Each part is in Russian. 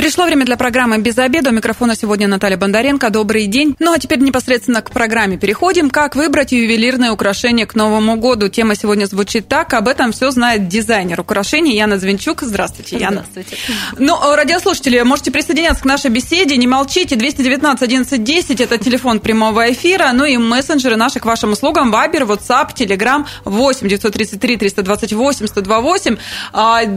Пришло время для программы «Без обеда». У микрофона сегодня Наталья Бондаренко. Добрый день. Ну а теперь непосредственно к программе переходим. Как выбрать ювелирное украшение к Новому году? Тема сегодня звучит так. Об этом все знает дизайнер украшений Яна Звенчук. Здравствуйте, Яна. Здравствуйте. Ну, радиослушатели, можете присоединяться к нашей беседе. Не молчите. 219 11 10 – это телефон прямого эфира. Ну и мессенджеры наши к вашим услугам. Вайбер, WhatsApp, Telegram 8 933 328 128.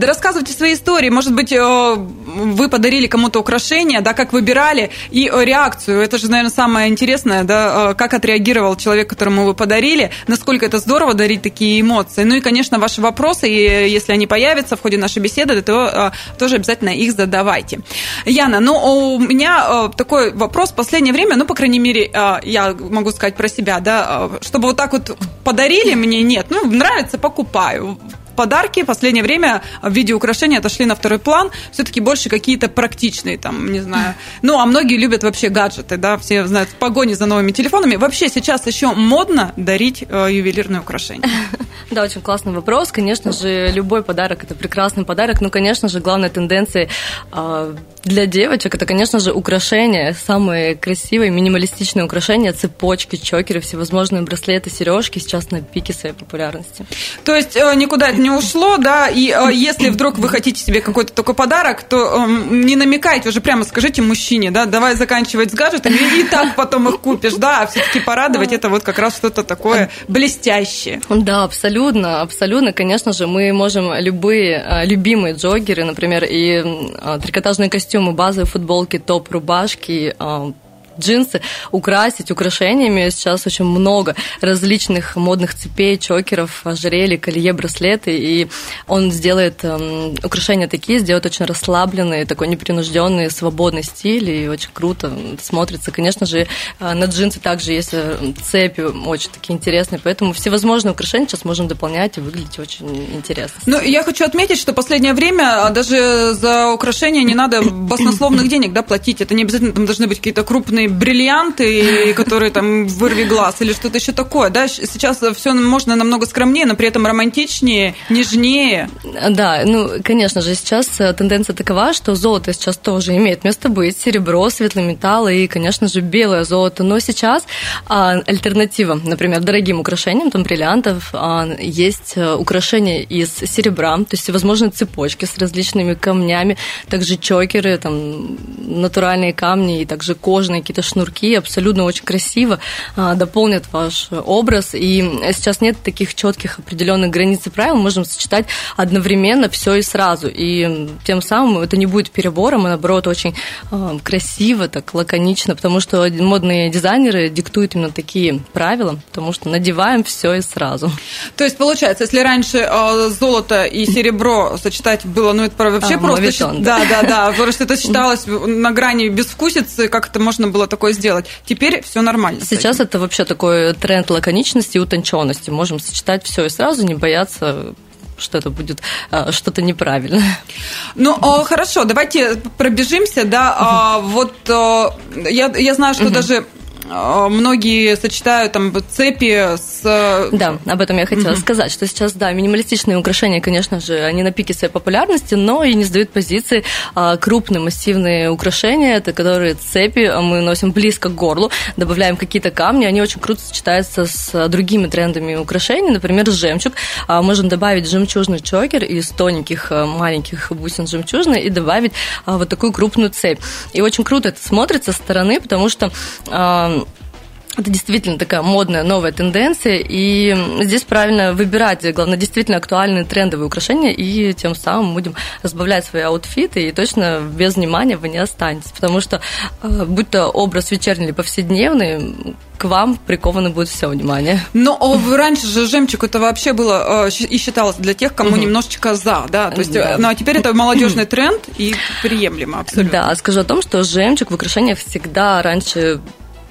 Рассказывайте свои истории. Может быть, э, вы подарили дарили кому-то украшения, да, как выбирали, и э, реакцию. Это же, наверное, самое интересное, да, э, как отреагировал человек, которому вы подарили, насколько это здорово дарить такие эмоции. Ну и, конечно, ваши вопросы, и если они появятся в ходе нашей беседы, то э, тоже обязательно их задавайте. Яна, ну, у меня такой вопрос в последнее время, ну, по крайней мере, я могу сказать про себя, да, чтобы вот так вот подарили мне, нет, ну, нравится, покупаю подарки в последнее время в виде украшений отошли на второй план. Все-таки больше какие-то практичные, там, не знаю. Ну, а многие любят вообще гаджеты, да, все знают, в погоне за новыми телефонами. Вообще сейчас еще модно дарить э, ювелирные украшения. Да, очень классный вопрос. Конечно же, любой подарок – это прекрасный подарок. Но, конечно же, главная тенденция э, для девочек – это, конечно же, украшения. Самые красивые, минималистичные украшения – цепочки, чокеры, всевозможные браслеты, сережки сейчас на пике своей популярности. То есть э, никуда это не ушло, да, и э, если вдруг вы хотите себе какой-то такой подарок, то э, не намекайте, уже прямо скажите мужчине, да, давай заканчивать с гаджетами, и так потом их купишь, да, а все-таки порадовать это вот как раз что-то такое блестящее. Да, абсолютно, абсолютно, конечно же, мы можем любые э, любимые джогеры, например, и э, трикотажные костюмы, базовые футболки, топ, рубашки, э, джинсы украсить украшениями. Сейчас очень много различных модных цепей, чокеров, ожерелий, колье, браслеты. И он сделает э, украшения такие, сделает очень расслабленный, такой непринужденный, свободный стиль. И очень круто смотрится. Конечно же, э, на джинсы также есть э, цепи очень такие интересные. Поэтому всевозможные украшения сейчас можем дополнять и выглядеть очень интересно. Ну, я хочу отметить, что последнее время а, даже за украшения не надо баснословных денег да, платить. Это не обязательно там должны быть какие-то крупные крупные бриллианты, которые там вырви глаз или что-то еще такое, да? Сейчас все можно намного скромнее, но при этом романтичнее, нежнее. Да, ну, конечно же, сейчас э, тенденция такова, что золото сейчас тоже имеет место быть, серебро, светлый металл и, конечно же, белое золото. Но сейчас а, альтернатива, например, дорогим украшениям, там, бриллиантов, а, есть э, украшения из серебра, то есть всевозможные цепочки с различными камнями, также чокеры, там, натуральные камни и также кожаные какие-то шнурки, абсолютно очень красиво а, дополнят ваш образ. И сейчас нет таких четких определенных границ и правил, мы можем сочетать одновременно все и сразу. И тем самым это не будет перебором, а наоборот очень а, красиво, так лаконично, потому что модные дизайнеры диктуют именно такие правила, потому что надеваем все и сразу. То есть получается, если раньше э, золото и серебро сочетать было, ну это вообще а, просто... Мовитон, да, да, да, просто это считалось на грани безвкусицы, как это можно было было такое сделать. Теперь все нормально. Сейчас это вообще такой тренд лаконичности и утонченности. Можем сочетать все и сразу, не бояться что это будет а, что-то неправильное. Ну, а, хорошо, давайте пробежимся, да. А, вот я, я знаю, что угу. даже многие сочетают там цепи с... Э, да, об этом я хотела mm-hmm. сказать, что сейчас, да, минималистичные украшения, конечно же, они на пике своей популярности, но и не сдают позиции а, крупные массивные украшения, это которые цепи мы носим близко к горлу, добавляем какие-то камни, они очень круто сочетаются с другими трендами украшений, например, жемчуг. А, можем добавить жемчужный чокер из тоненьких маленьких бусин жемчужной и добавить вот такую крупную цепь. И очень круто это смотрится со стороны, потому что это действительно такая модная новая тенденция, и здесь правильно выбирать, главное, действительно актуальные трендовые украшения, и тем самым будем разбавлять свои аутфиты, и точно без внимания вы не останетесь, потому что, э, будь то образ вечерний или повседневный, к вам приковано будет все внимание. Но раньше же жемчуг это вообще было э, и считалось для тех, кому немножечко за, да, то есть, да. ну а теперь это молодежный тренд и приемлемо абсолютно. Да, скажу о том, что жемчуг в украшениях всегда раньше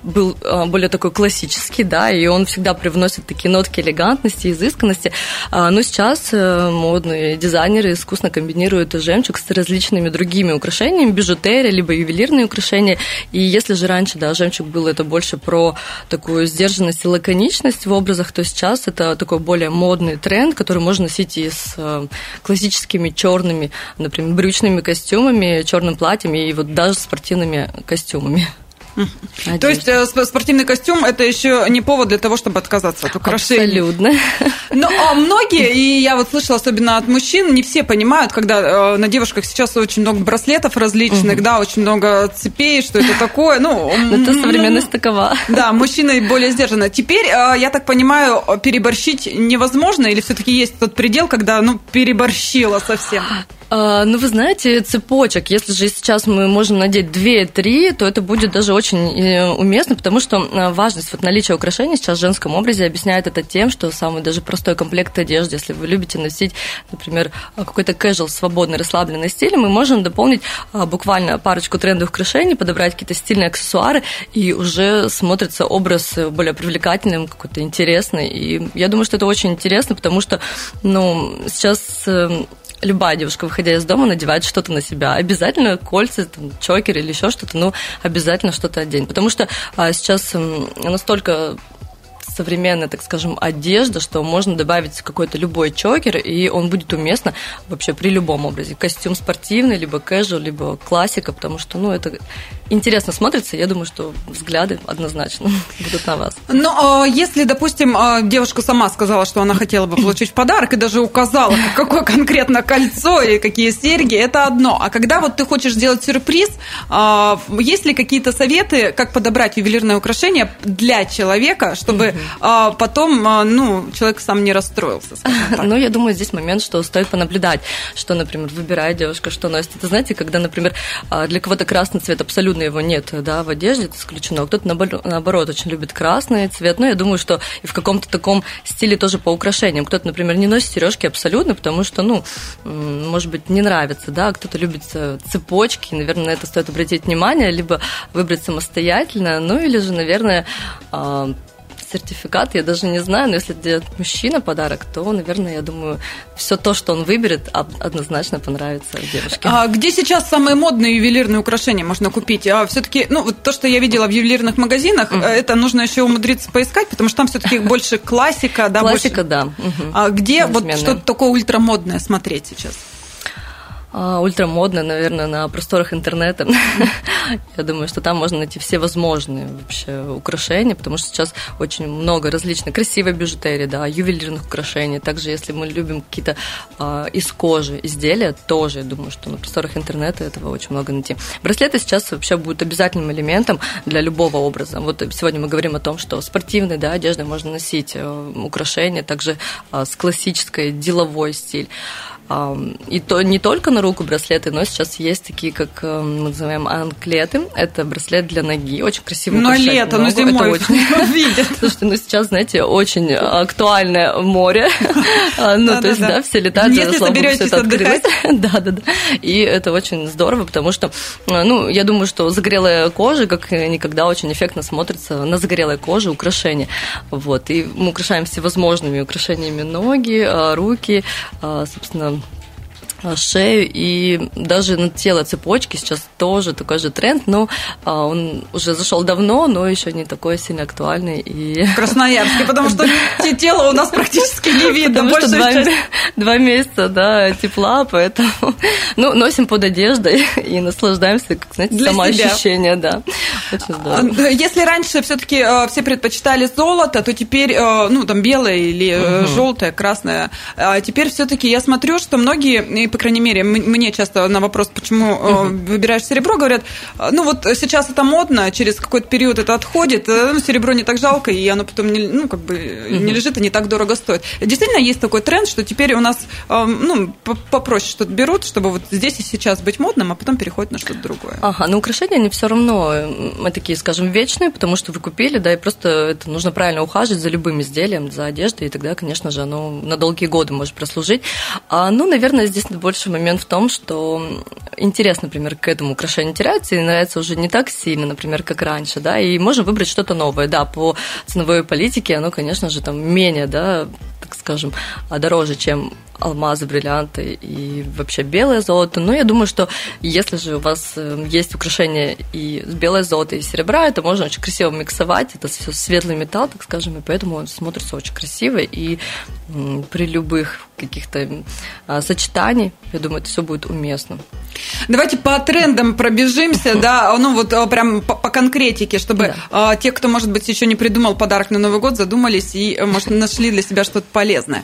был а, более такой классический, да, и он всегда привносит такие нотки элегантности, изысканности. А, но сейчас э, модные дизайнеры искусно комбинируют жемчуг с различными другими украшениями, бижутерия, либо ювелирные украшения. И если же раньше, да, жемчуг был это больше про такую сдержанность и лаконичность в образах, то сейчас это такой более модный тренд, который можно носить и с э, классическими черными, например, брючными костюмами, черным платьем и вот даже спортивными костюмами. Одежда. То есть э, спортивный костюм это еще не повод для того, чтобы отказаться от украшений. Абсолютно. Но а многие, и я вот слышала, особенно от мужчин, не все понимают, когда э, на девушках сейчас очень много браслетов различных, угу. да, очень много цепей, что это такое. Ну, это современность такова. Да, мужчины более сдержанно. Теперь, э, я так понимаю, переборщить невозможно, или все-таки есть тот предел, когда ну переборщила совсем? А, ну, вы знаете, цепочек, если же сейчас мы можем надеть 2-3, то это будет даже очень э, уместно, потому что э, важность вот наличия украшений сейчас в женском образе объясняет это тем, что самый даже простой комплект одежды, если вы любите носить, например, какой-то casual, свободный, расслабленный стиль, мы можем дополнить а, буквально парочку трендовых украшений, подобрать какие-то стильные аксессуары, и уже смотрится образ более привлекательным, какой-то интересный. И я думаю, что это очень интересно, потому что, ну, сейчас э, любая девушка, выходя из дома, надевает что-то на себя. Обязательно кольца, там, чокер или еще что-то, ну, обязательно что-то одень. Потому что а, сейчас настолько современная, так скажем, одежда, что можно добавить какой-то любой чокер, и он будет уместно вообще при любом образе. Костюм спортивный, либо casual, либо классика, потому что, ну, это интересно смотрится. Я думаю, что взгляды однозначно будут на вас. Ну, а если, допустим, а, девушка сама сказала, что она хотела бы получить подарок, и даже указала, какое конкретно кольцо и какие серьги, это одно. А когда вот ты хочешь сделать сюрприз, а, есть ли какие-то советы, как подобрать ювелирное украшение для человека, чтобы потом, ну, человек сам не расстроился? Ну, я думаю, здесь момент, что стоит понаблюдать, что, например, выбирает девушка, что носит. Это, знаете, когда, например, для кого-то красный цвет абсолютно его нет да, в одежде, это исключено. Кто-то, наоборот, очень любит красный цвет. Но я думаю, что и в каком-то таком стиле тоже по украшениям. Кто-то, например, не носит сережки абсолютно, потому что, ну, может быть, не нравится, да, кто-то любит цепочки, наверное, на это стоит обратить внимание, либо выбрать самостоятельно, ну, или же, наверное, а, сертификат, я даже не знаю, но если делать мужчина подарок, то, наверное, я думаю, все то, что он выберет, однозначно понравится девушке. А где сейчас самые модные ювелирные украшения можно купить? А все-таки, ну, вот то, что я видела в ювелирных магазинах, mm-hmm. это нужно еще умудриться поискать, потому что там все-таки больше классика, да? Классика, да. А где вот что-то такое ультрамодное смотреть сейчас? А, ультрамодно, наверное, на просторах интернета. Я думаю, что там можно найти все возможные вообще украшения, потому что сейчас очень много различных красивой бижутерии, да, ювелирных украшений. Также, если мы любим какие-то а, из кожи изделия, тоже, я думаю, что на просторах интернета этого очень много найти. Браслеты сейчас вообще будут обязательным элементом для любого образа. Вот сегодня мы говорим о том, что спортивной да, одеждой можно носить э, украшения, также а, с классической деловой стиль. И то не только на руку браслеты, но сейчас есть такие, как э, мы называем анклеты. Это браслет для ноги, очень красивый. Но лето, но зимой это очень видят. Слушайте, ну сейчас, знаете, очень актуальное море. А, ну, то есть, да, все летают, Если соберетесь отдыхать. Да, да, да. И это очень здорово, потому что, э, ну, я думаю, что загорелая кожа, как никогда, очень эффектно смотрится на загорелой коже украшения. Вот. И мы украшаем всевозможными украшениями ноги, э, руки, собственно, Э, шею и даже на тело цепочки сейчас тоже такой же тренд, но а, он уже зашел давно, но еще не такой сильно актуальный. И... В Красноярске, потому что тело у нас практически не видно. Потому что два, два месяца да, тепла, поэтому ну, носим под одеждой и наслаждаемся, как, знаете, Для самоощущение, да. Очень здорово. Если раньше все-таки э, все предпочитали золото, то теперь, э, ну, там белое или угу. желтое, красное, а теперь все-таки я смотрю, что многие по крайней мере, мне часто на вопрос, почему uh выбираешь серебро, говорят, ну вот сейчас это модно, через какой-то период это отходит, э, ну, серебро не так жалко, и оно потом не, ну, как бы uh не лежит и не так дорого стоит. Действительно есть такой тренд, что теперь у нас ну, попроще что-то берут, чтобы вот здесь и сейчас быть модным, а потом переходит на что-то другое. Ага, но украшения, они все равно, мы такие, скажем, вечные, потому что вы купили, да, и просто это нужно правильно ухаживать за любым изделием, за одеждой, и тогда, конечно же, оно на долгие годы может прослужить. А, ну, наверное, здесь больше момент в том, что интерес, например, к этому украшению теряется и нравится уже не так сильно, например, как раньше, да, и можно выбрать что-то новое, да, по ценовой политике оно, конечно же, там менее, да, так скажем, дороже, чем алмазы, бриллианты и вообще белое золото. Но я думаю, что если же у вас э, есть украшения и с белое золото, и серебра, это можно очень красиво миксовать. Это все светлый металл, так скажем, и поэтому он смотрится очень красиво. И при любых каких-то а, сочетаний, я думаю, это все будет уместно. Давайте по трендам пробежимся, да, ну вот а, прям по, по конкретике, чтобы да. те, кто, может быть, еще не придумал подарок на Новый год, задумались и, может, нашли для себя что-то полезное.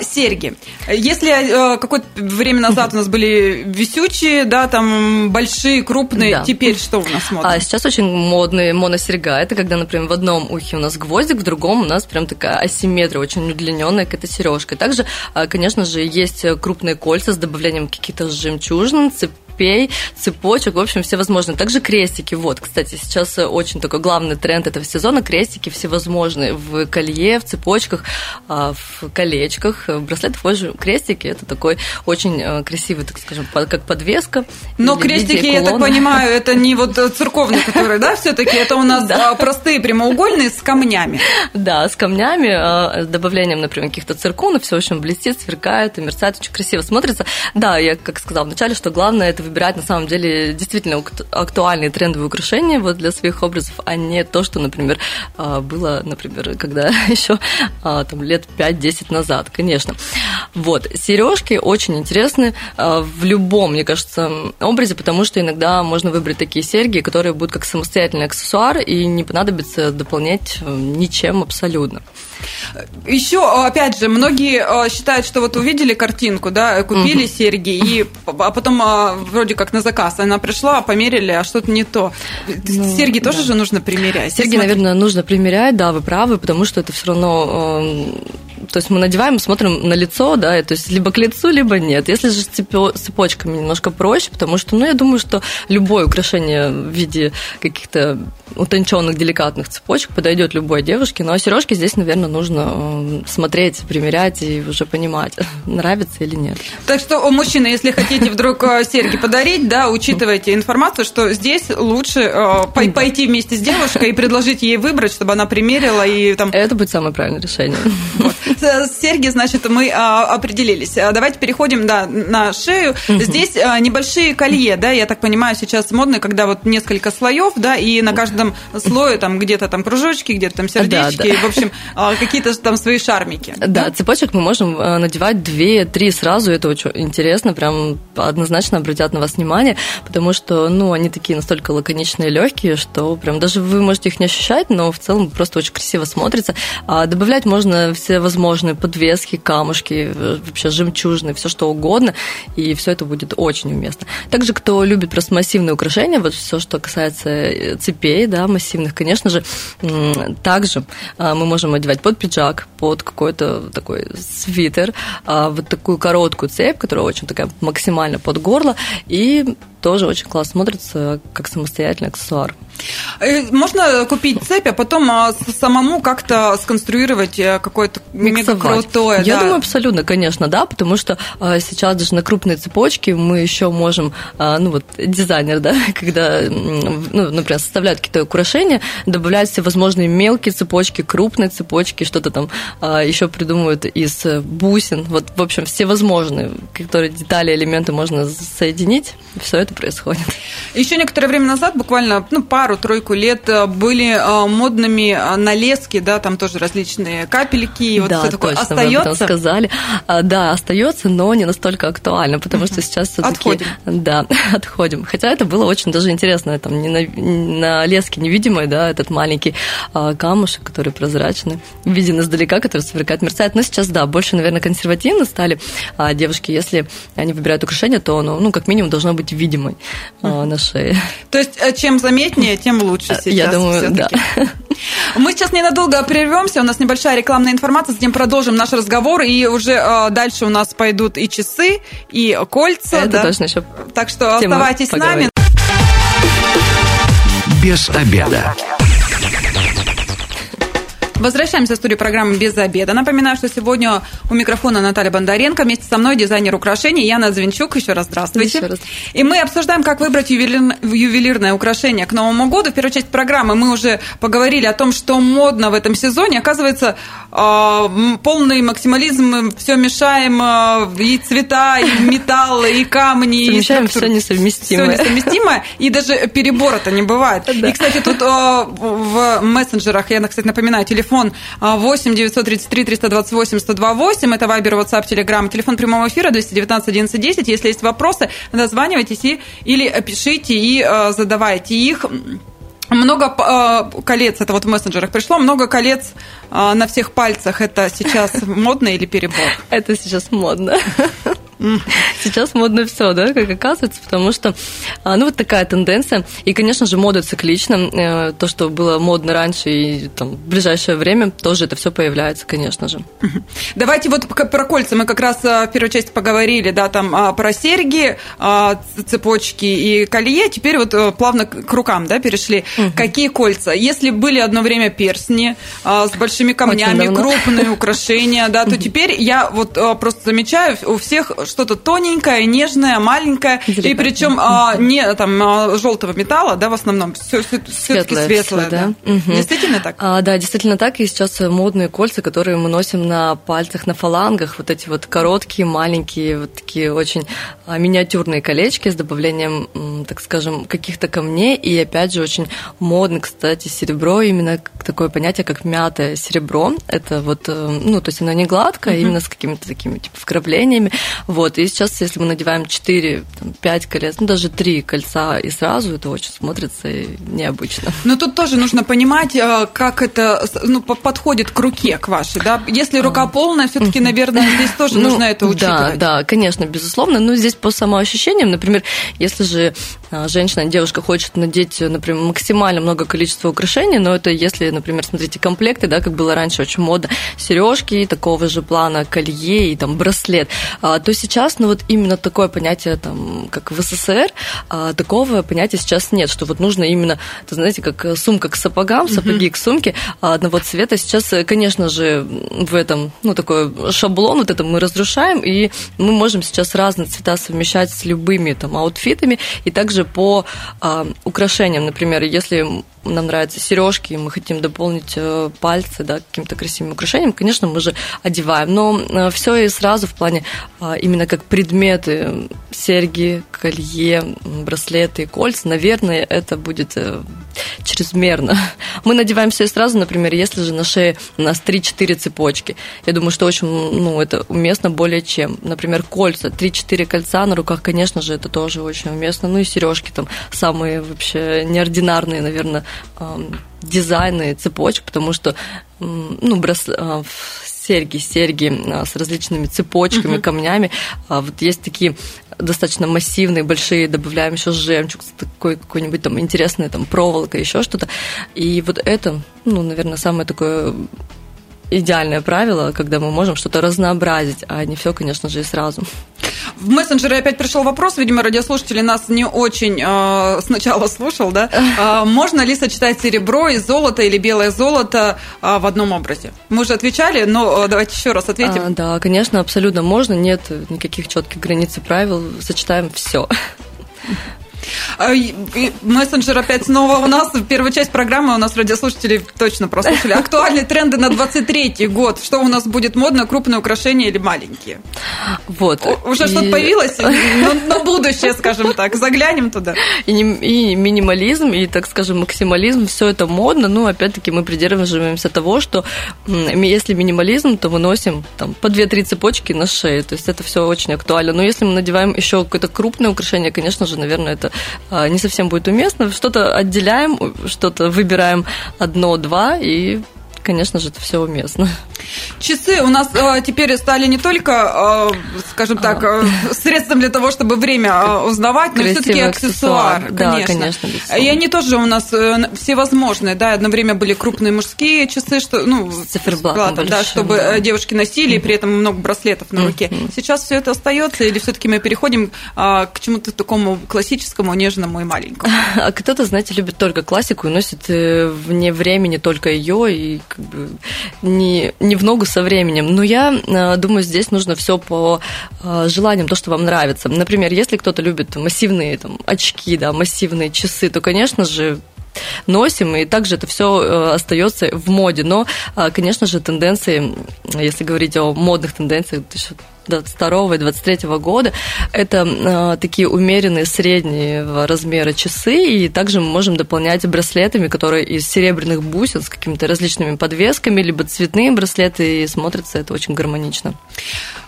Серьги. Если э, какое-то время назад у нас были висючие, да, там большие, крупные, да. теперь что у нас модно? А сейчас очень модные моносерьга. Это когда, например, в одном ухе у нас гвоздик, в другом у нас прям такая асимметрия, очень удлиненная какая-то сережка. Также, а, конечно же, есть крупные кольца с добавлением каких-то жемчужин, цепей цепей, цепочек, в общем, всевозможные. Также крестики. Вот, кстати, сейчас очень такой главный тренд этого сезона. Крестики всевозможные в колье, в цепочках, а, в колечках, в браслетах. Вот же крестики. Это такой очень э, красивый, так скажем, как подвеска. Но крестики, я так понимаю, это не вот церковные, которые, да, все-таки это у нас да. простые прямоугольные с камнями. Да, с камнями, а, с добавлением, например, каких-то цирконов, все очень блестит, сверкает и мерцает, очень красиво смотрится. Да, я как сказала вначале, что главное это выбирать на самом деле действительно актуальные трендовые украшения вот для своих образов, а не то, что, например, а, было, например, когда еще а, там лет 5-10 назад, конечно. Вот, сережки очень интересны а, в любом, мне кажется, образе, потому что иногда можно выбрать такие серьги, которые будут как самостоятельный аксессуар и не понадобится дополнять э, ничем абсолютно. Еще, опять же, многие считают, что вот увидели картинку, да, купили угу. серьги, и, а потом вроде как на заказ, она пришла, померили, а что-то не то. Ну, серьги да. тоже же нужно примерять. Серьги, наверное, нужно примерять, да, вы правы, потому что это все равно эм, то есть мы надеваем, смотрим на лицо, да, то есть либо к лицу, либо нет. Если же с цепочками немножко проще, потому что, ну, я думаю, что любое украшение в виде каких-то утонченных, деликатных цепочек подойдет любой девушке. Ну, а сережки здесь, наверное, нужно э, смотреть, примерять и уже понимать, нравится или нет. Так что, мужчины, если хотите вдруг э, серьги подарить, да, учитывайте информацию, что здесь лучше э, пойти вместе с девушкой и предложить ей выбрать, чтобы она примерила и там... Это будет самое правильное решение. Вот. Серьги, значит, мы а, определились. А, давайте переходим да, на шею. Здесь а, небольшие колье, да, я так понимаю, сейчас модно, когда вот несколько слоев, да, и на каждом слое там где-то там кружочки, где-то там сердечки, да, да. в общем, какие-то там свои шармики. Да, цепочек мы можем надевать две-три сразу, это очень интересно, прям однозначно обратят на вас внимание, потому что, ну, они такие настолько лаконичные, легкие, что прям даже вы можете их не ощущать, но в целом просто очень красиво смотрится. Добавлять можно все возможные возможные подвески, камушки, э, вообще жемчужины, все что угодно, и все это будет очень уместно. Также, кто любит просто массивные украшения, вот все, что касается э, цепей, да, массивных, конечно же, также а, мы можем одевать под пиджак, под какой-то такой свитер, а, вот такую короткую цепь, которая очень такая максимально под горло, и тоже очень классно смотрится как самостоятельный аксессуар. Э, можно купить цепь, а потом а, самому как-то сконструировать э, какое-то мега крутое. Я да. думаю, абсолютно, конечно, да, потому что а, сейчас даже на крупные цепочки мы еще можем, ну вот дизайнер, да, когда, ну, например, составляют какие-то украшения, добавляют все возможные мелкие цепочки, крупные цепочки, что-то там еще придумывают из бусин, вот, в общем, все возможные, которые детали, элементы можно соединить, все это происходит. Еще некоторое время назад, буквально ну, пару-тройку лет, э, были э, модными э, налески, да, там тоже различные капельки, и вот да, все такое точно, остается. сказали. А, да, остается, но не настолько актуально, потому что сейчас все-таки... Отходим. Да, отходим. Хотя это было очень даже интересно, там не на, на леске невидимой, да, этот маленький а, камушек, который прозрачный, виден издалека, который сверкает, мерцает. Но сейчас, да, больше, наверное, консервативно стали а, девушки. Если они выбирают украшение, то оно, ну, как минимум, должно быть видимо любимой а, на шее. То есть, э, чем заметнее, тем лучше сейчас. Я думаю, да. Мы сейчас ненадолго прервемся, у нас небольшая рекламная информация, затем продолжим наш разговор, и уже э, дальше у нас пойдут и часы, и кольца. Это да? точно еще. Так что оставайтесь с нами. Без обеда. Возвращаемся в студию программы «Без обеда». Напоминаю, что сегодня у микрофона Наталья Бондаренко, вместе со мной дизайнер украшений Яна Звенчук. Еще раз здравствуйте. Еще раз. И мы обсуждаем, как выбрать ювелир... ювелирное украшение к Новому году. В первой части программы мы уже поговорили о том, что модно в этом сезоне. Оказывается, а, полный максимализм, все мешаем, а, и цвета, и металл, и камни. Совмещаем и все несовместимое. Все несовместимое, и даже перебора-то не бывает. Да. И, кстати, тут а, в мессенджерах, я, кстати, напоминаю, телефон 8 933 328 128, это Вайбер, WhatsApp, Telegram, телефон прямого эфира 219 11 10. Если есть вопросы, дозванивайтесь и, или пишите и задавайте их. Много э, колец, это вот в мессенджерах пришло, много колец э, на всех пальцах. Это сейчас модно или перебор? Это сейчас модно. Сейчас модно все, да, как оказывается, потому что, а, ну, вот такая тенденция. И, конечно же, мода циклична. Э, то, что было модно раньше и там, в ближайшее время, тоже это все появляется, конечно же. Давайте вот про кольца. Мы как раз э, в первой части поговорили, да, там а, про серьги, а, цепочки и колье. Теперь вот э, плавно к рукам, да, перешли. Какие кольца? Если были одно время перстни с большими камнями, крупные украшения, да, то теперь я вот просто замечаю у всех что-то тоненькое, нежное, маленькое, Зря. и причем а, не там а, желтого металла, да, в основном, все, все-таки светлое, да. да? Угу. Действительно так? А, да, действительно так. И сейчас модные кольца, которые мы носим на пальцах, на фалангах, вот эти вот короткие, маленькие, вот такие очень а, миниатюрные колечки с добавлением, так скажем, каких-то камней. И опять же очень модно, кстати, серебро, именно такое понятие, как мятое серебро. Это вот, э, ну, то есть оно не гладкое, угу. именно с какими-то такими типа вкраплениями. Вот, и сейчас, если мы надеваем 4, 5 колец, ну, даже 3 кольца и сразу, это очень смотрится необычно. Но тут тоже нужно понимать, э, как это ну, подходит к руке, к вашей, да? Если рука полная, все таки наверное, здесь тоже ну, нужно это учитывать. Да, да, конечно, безусловно, но здесь по самоощущениям, например, если же женщина, девушка хочет надеть, например, максимально много количества украшений, но это если, например, смотрите, комплекты, да, как было раньше очень модно, сережки такого же плана, колье и там браслет, а, то сейчас, ну вот именно такое понятие, там, как в СССР, а, такого понятия сейчас нет, что вот нужно именно, это, знаете, как сумка к сапогам, сапоги к сумке одного цвета. Сейчас, конечно же, в этом, ну, такой шаблон, вот это мы разрушаем, и мы можем сейчас разные цвета совмещать с любыми там аутфитами, и также по а, украшениям, например, если нам нравятся сережки, мы хотим дополнить э, пальцы да, каким-то красивым украшением, конечно, мы же одеваем. Но э, все и сразу в плане а, именно как предметы, серьги, колье, браслеты, кольца, наверное, это будет э, чрезмерно. Мы надеваем все и сразу, например, если же на шее у нас 3-4 цепочки. Я думаю, что очень, ну, это уместно более чем. Например, кольца, 3-4 кольца на руках, конечно же, это тоже очень уместно. Ну и сережки там самые вообще неординарные, наверное, дизайны цепочек, потому что ну, брас... А, серьги, серьги а, с различными цепочками, uh-huh. камнями. А вот есть такие достаточно массивные, большие, добавляем еще жемчуг, такой какой-нибудь там интересный, там проволока, еще что-то. И вот это, ну, наверное, самое такое идеальное правило, когда мы можем что-то разнообразить, а не все, конечно же, и сразу. В мессенджере опять пришел вопрос, видимо, радиослушатели нас не очень э, сначала слушал, да? Э, можно ли сочетать серебро и золото или белое золото э, в одном образе? Мы уже отвечали, но э, давайте еще раз ответим. А, да, конечно, абсолютно можно, нет никаких четких границ и правил, сочетаем все. А, мессенджер опять снова у нас. Первая часть программы у нас радиослушатели точно прослушали. Актуальные тренды на 23 год. Что у нас будет модно, крупные украшения или маленькие? Вот. Уже и... что-то появилось? На, на будущее, скажем так. Заглянем туда. И, и минимализм, и, так скажем, максимализм, все это модно. Ну, опять-таки, мы придерживаемся того, что если минимализм, то мы носим там, по 2-3 цепочки на шее. То есть это все очень актуально. Но если мы надеваем еще какое-то крупное украшение, конечно же, наверное, это не совсем будет уместно. Что-то отделяем, что-то выбираем одно-два, и, конечно же, это все уместно. Часы у нас э, теперь стали не только, э, скажем так, э, средством для того, чтобы время э, узнавать, но все-таки аксессуар, аксессуар. Да, конечно. И они тоже у нас э, всевозможные, да, одно время были крупные мужские часы, что, ну, с циферблатом большим, да, чтобы да. девушки носили, и при этом много браслетов на руке. Сейчас все это остается, или все-таки мы переходим к чему-то такому классическому, нежному и маленькому? А кто-то, знаете, любит только классику и носит вне времени только ее, и как бы не, не в ногу со временем. Но я э, думаю, здесь нужно все по э, желаниям, то, что вам нравится. Например, если кто-то любит массивные там, очки, да, массивные часы, то, конечно же, носим, и также это все э, остается в моде. Но, конечно же, тенденции, если говорить о модных тенденциях 22 и 23 года. Это э, такие умеренные средние размера часы, и также мы можем дополнять браслетами, которые из серебряных бусин с какими-то различными подвесками, либо цветные браслеты, и смотрится это очень гармонично.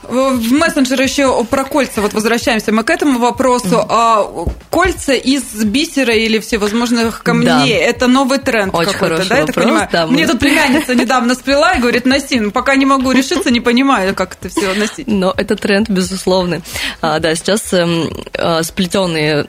В мессенджере еще про кольца, вот возвращаемся мы к этому вопросу. А кольца из бисера или всевозможных камней, да. это новый тренд Очень какой-то, да, я так понимаю? Да, Мне тут племянница недавно сплела и говорит, носи, ну, пока не могу решиться, не понимаю, как это все носить. Но это тренд, безусловно. А, да, сейчас эм, а, сплетенные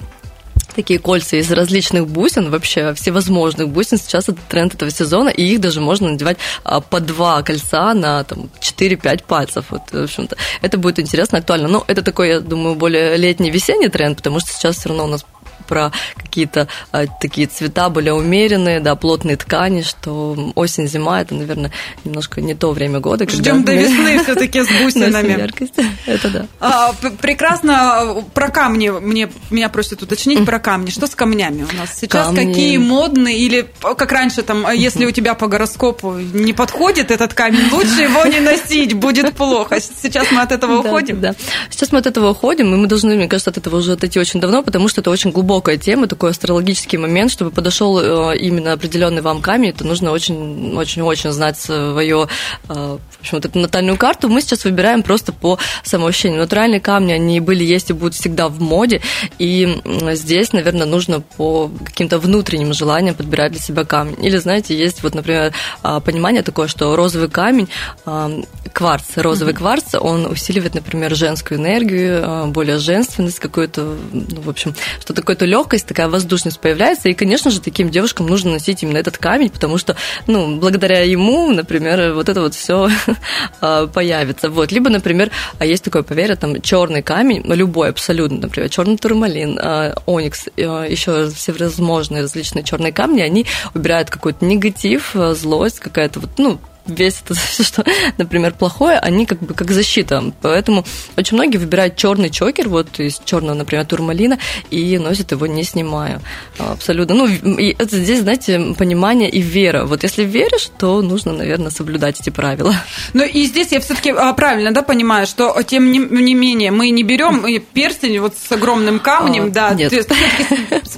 такие кольца из различных бусин, вообще всевозможных бусин. Сейчас это тренд этого сезона, и их даже можно надевать а, по два кольца на там, 4-5 пальцев. Вот, в общем-то, это будет интересно, актуально. Но это такой, я думаю, более летний весенний тренд, потому что сейчас все равно у нас про какие-то а, такие цвета более умеренные, да, плотные ткани, что осень-зима это, наверное, немножко не то время года. Ждем до весны все-таки с бусинами. Это да. А, прекрасно. Про камни мне меня просят уточнить про камни. Что с камнями у нас сейчас? Камни. Какие модные или как раньше там, если у тебя по гороскопу не подходит этот камень, лучше его не носить, будет плохо. Сейчас мы от этого уходим. Да. Сейчас мы от этого уходим, и мы должны, мне кажется, от этого уже отойти очень давно, потому что это очень глубоко глубокая тема, такой астрологический момент, чтобы подошел э, именно определенный вам камень, это нужно очень-очень-очень знать свою, э, в общем, вот эту натальную карту. Мы сейчас выбираем просто по самоощущению. Натуральные камни, они были, есть и будут всегда в моде, и здесь, наверное, нужно по каким-то внутренним желаниям подбирать для себя камень. Или, знаете, есть вот, например, а, понимание такое, что розовый камень, а, кварц, розовый mm-hmm. кварц, он усиливает, например, женскую энергию, а, более женственность какую-то, ну, в общем, что такое то легкость, такая воздушность появляется. И, конечно же, таким девушкам нужно носить именно этот камень, потому что, ну, благодаря ему, например, вот это вот все а, появится. Вот. Либо, например, а есть такое поверье, там черный камень, любой абсолютно, например, черный турмалин, а, оникс, еще всевозможные различные черные камни, они убирают какой-то негатив, злость, какая-то вот, ну, весь это все, что, например, плохое, они как бы как защита. Поэтому очень многие выбирают черный чокер, вот из черного, например, турмалина, и носят его не снимая. Абсолютно. Ну, и это здесь, знаете, понимание и вера. Вот если веришь, то нужно, наверное, соблюдать эти правила. Ну и здесь я все-таки а, правильно, да, понимаю, что тем не, не менее мы не берем перстень вот с огромным камнем, а, да, нет.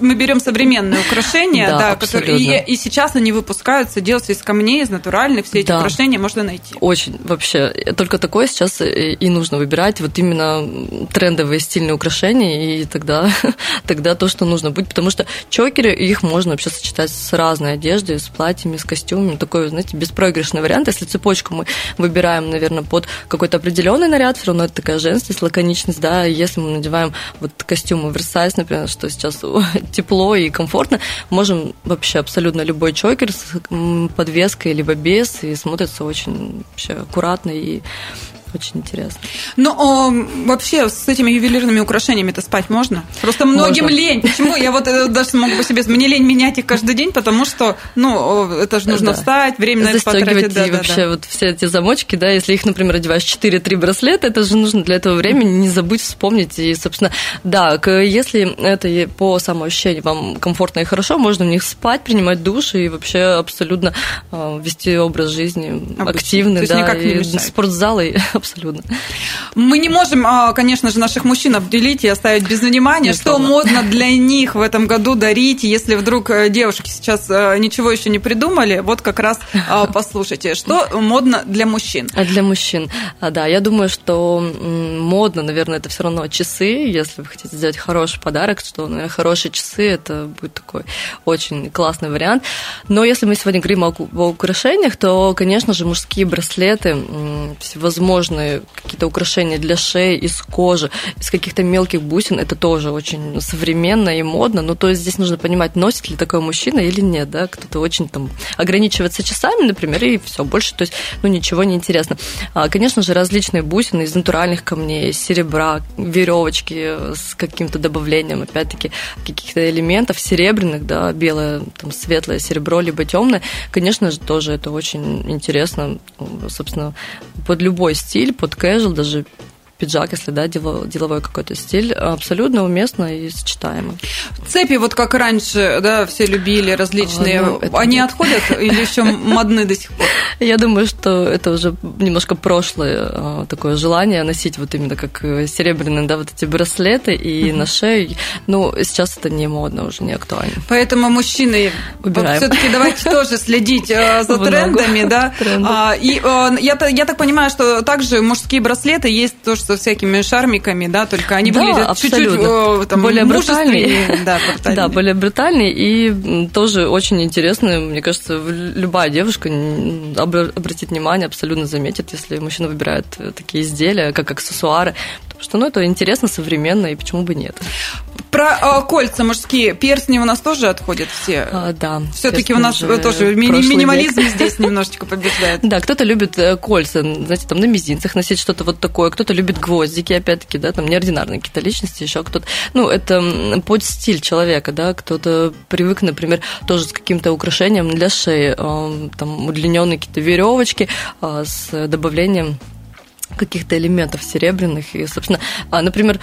мы берем современные украшения, да, да которые и, и сейчас они выпускаются, делаются из камней, из натуральных, все эти да украшения можно найти. Очень вообще. Только такое сейчас и нужно выбирать. Вот именно трендовые стильные украшения, и тогда, тогда то, что нужно быть. Потому что чокеры, их можно вообще сочетать с разной одеждой, с платьями, с костюмами. Такой, знаете, беспроигрышный вариант. Если цепочку мы выбираем, наверное, под какой-то определенный наряд, все равно это такая женственность, лаконичность, да. Если мы надеваем вот костюмы Versace, например, что сейчас тепло и комфортно, можем вообще абсолютно любой чокер с подвеской, либо без, и смотрится очень вообще аккуратно и очень интересно. Ну, о, вообще с этими ювелирными украшениями-то спать можно? Просто многим можно. лень. Почему? Я вот э, даже могу по себе... Мне лень менять их каждый день, потому что, ну, это же нужно да. встать, время на это потратить. Да, и да, вообще да. вот все эти замочки, да, если их, например, одеваешь 4-3 браслета, это же нужно для этого времени не забыть вспомнить. И, собственно, да, если это по самоощущению вам комфортно и хорошо, можно в них спать, принимать душ и вообще абсолютно э, вести образ жизни Обычно. активный, да, и спортзалы абсолютно. Мы не можем, а, конечно же, наших мужчин обделить и оставить без внимания, что модно для них в этом году дарить, если вдруг э, девушки сейчас э, ничего еще не придумали, вот как раз а, послушайте, что модно для мужчин. А для мужчин, да, я думаю, что модно, наверное, это все равно часы, если вы хотите сделать хороший подарок, что, наверное, хорошие часы, это будет такой очень классный вариант. Но если мы сегодня говорим о украшениях, то, конечно же, мужские браслеты, всевозможные какие-то украшения для шеи из кожи, из каких-то мелких бусин, это тоже очень современно и модно. Ну, то есть здесь нужно понимать, носит ли такой мужчина или нет, да, кто-то очень там ограничивается часами, например, и все, больше, то есть, ну, ничего не интересно. А, конечно же, различные бусины из натуральных камней, серебра, веревочки с каким-то добавлением, опять-таки, каких-то элементов серебряных, да, белое, там, светлое серебро, либо темное, конечно же, тоже это очень интересно, собственно, под любой стиль, под casual, даже пиджак, если да, деловой какой-то стиль, абсолютно уместно и сочетаемо. Цепи, вот как раньше, да, все любили различные, а, ну, они это... отходят или еще модны до сих пор? Я думаю, что это уже немножко прошлое а, такое желание носить вот именно как э, серебряные, да, вот эти браслеты и на шею. Ну, сейчас это не модно, уже не актуально. Поэтому мужчины, все-таки давайте тоже следить э, за трендами, да. А, и э, я так понимаю, что также мужские браслеты есть тоже со всякими шармиками, да, только они да, выглядят чуть-чуть там, более брутальные. Да, брутальные. да, более брутальные и тоже очень интересные. Мне кажется, любая девушка обратит внимание, абсолютно заметит, если мужчина выбирает такие изделия, как аксессуары, потому что ну, это интересно, современно, и почему бы нет. Про э, кольца мужские, перстни у нас тоже отходят все. А, да. Все-таки у нас тоже ми- минимализм век. здесь немножечко побеждает. Да, кто-то любит э, кольца, знаете, там на мизинцах носить что-то вот такое, кто-то любит гвоздики, опять-таки, да, там неординарные какие-то личности, еще кто-то. Ну, это под стиль человека, да, кто-то привык, например, тоже с каким-то украшением для шеи, э, там удлиненные какие-то веревочки э, с добавлением каких-то элементов серебряных. И, собственно, а, например,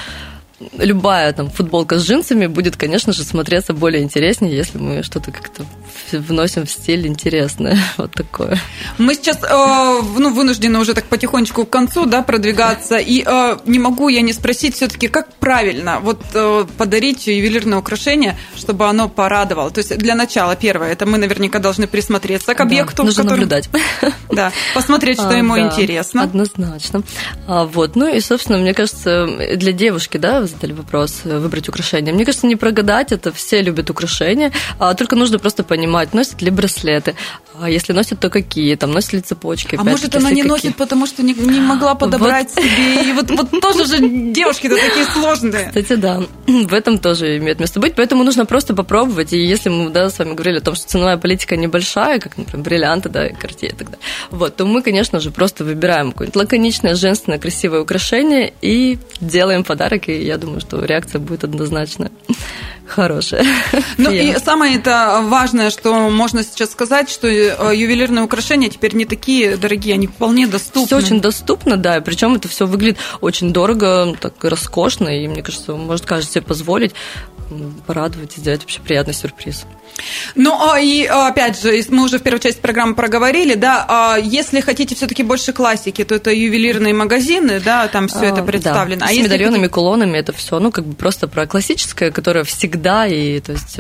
любая там футболка с джинсами будет, конечно же, смотреться более интереснее, если мы что-то как-то вносим в стиль интересное, вот такое. Мы сейчас э, ну, вынуждены уже так потихонечку к концу да, продвигаться, и э, не могу я не спросить все-таки, как правильно вот э, подарить ювелирное украшение, чтобы оно порадовало. То есть для начала первое, это мы наверняка должны присмотреться к объекту. Да, нужно которым... наблюдать. Да, посмотреть, что а, ему интересно. Однозначно. А, вот, ну и, собственно, мне кажется, для девушки, да, вы задали вопрос, э, выбрать украшения. Мне кажется, не прогадать, это все любят украшения, а только нужно просто понимать, носят ли браслеты, а если носят, то какие, там, носят ли цепочки. А может, она не какие. носит, потому что не, не могла подобрать вот. себе, и вот, вот тоже же девушки-то такие сложные. Кстати, да, в этом тоже имеет место быть, поэтому нужно просто попробовать, и если мы, да, с вами говорили о том, что ценовая политика небольшая, как, например, бриллианты, да, и картье и так далее, вот, то мы, конечно же, просто выбираем какое-нибудь лаконичное, женственное, красивое украшение и делаем подарок, и я думаю, что реакция будет однозначно хорошая. Ну и самое это важное, что можно сейчас сказать, что э, ювелирные украшения теперь не такие дорогие, они вполне доступны. Все очень доступно, да, причем это все выглядит очень дорого, так роскошно, и мне кажется, может каждый себе позволить порадовать и сделать вообще приятный сюрприз. Ну, а и опять же, мы уже в первой части программы проговорили, да, а если хотите все-таки больше классики, то это ювелирные магазины, да, там все это представлено. Да. А с медальонами, хотите... кулонами, это все, ну, как бы просто про классическое, которое всегда, и то есть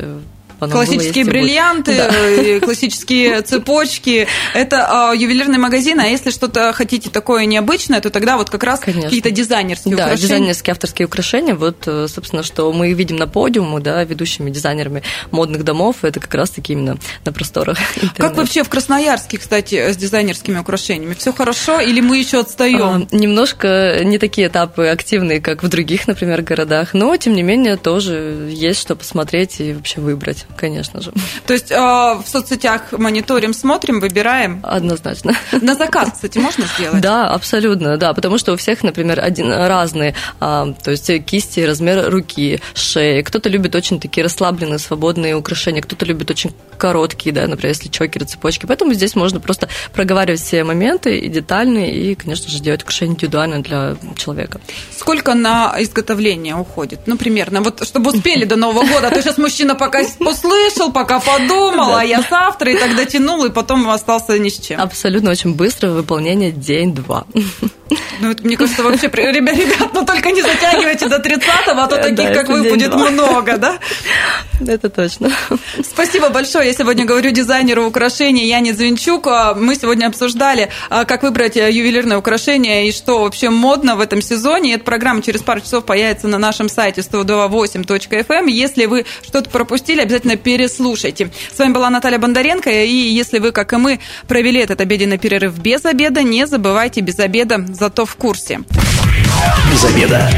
классические бриллианты, да. Э, классические цепочки. Это э, ювелирный магазин, а если что-то хотите такое необычное, то тогда вот как раз какие-то дизайнерские да, украшения. дизайнерские авторские украшения. Вот, э, собственно, что мы видим на подиуме, да, ведущими дизайнерами модных домов, это как раз-таки именно на просторах интернета. Как вообще в Красноярске, кстати, с дизайнерскими украшениями? Все хорошо или мы еще отстаем? А, немножко не такие этапы активные, как в других, например, городах, но, тем не менее, тоже есть что посмотреть и вообще выбрать конечно же. То есть э, в соцсетях мониторим, смотрим, выбираем? Однозначно. На заказ, кстати, можно сделать? Да, абсолютно, да, потому что у всех, например, один, разные, а, то есть кисти, размер руки, шеи. Кто-то любит очень такие расслабленные, свободные украшения, кто-то любит очень короткие, да, например, если чокеры, цепочки. Поэтому здесь можно просто проговаривать все моменты и детальные, и, конечно же, делать украшение индивидуально для человека. Сколько на изготовление уходит? Ну, примерно, вот чтобы успели до Нового года, а то сейчас мужчина пока услышал, пока подумал, а я завтра, и тогда тянул, и потом остался ни с чем. Абсолютно очень быстро выполнение день-два. Ну, это, мне кажется, вообще, ребят, ребят, ну только не затягивайте до 30-го, а то таких, как вы, будет много, да? Это точно. Спасибо большое. Я сегодня говорю дизайнеру украшений Яне Звенчук. А, мы сегодня обсуждали, а, как выбрать э, ювелирное украшение и что вообще модно в этом сезоне. Эта программа через пару часов появится на нашем сайте 128.fm. Эм. Если вы что-то пропустили, обязательно переслушайте. С вами была Наталья Бондаренко. И если вы, как и мы, провели этот обеденный перерыв без обеда, не забывайте без обеда, зато в курсе. Без обеда.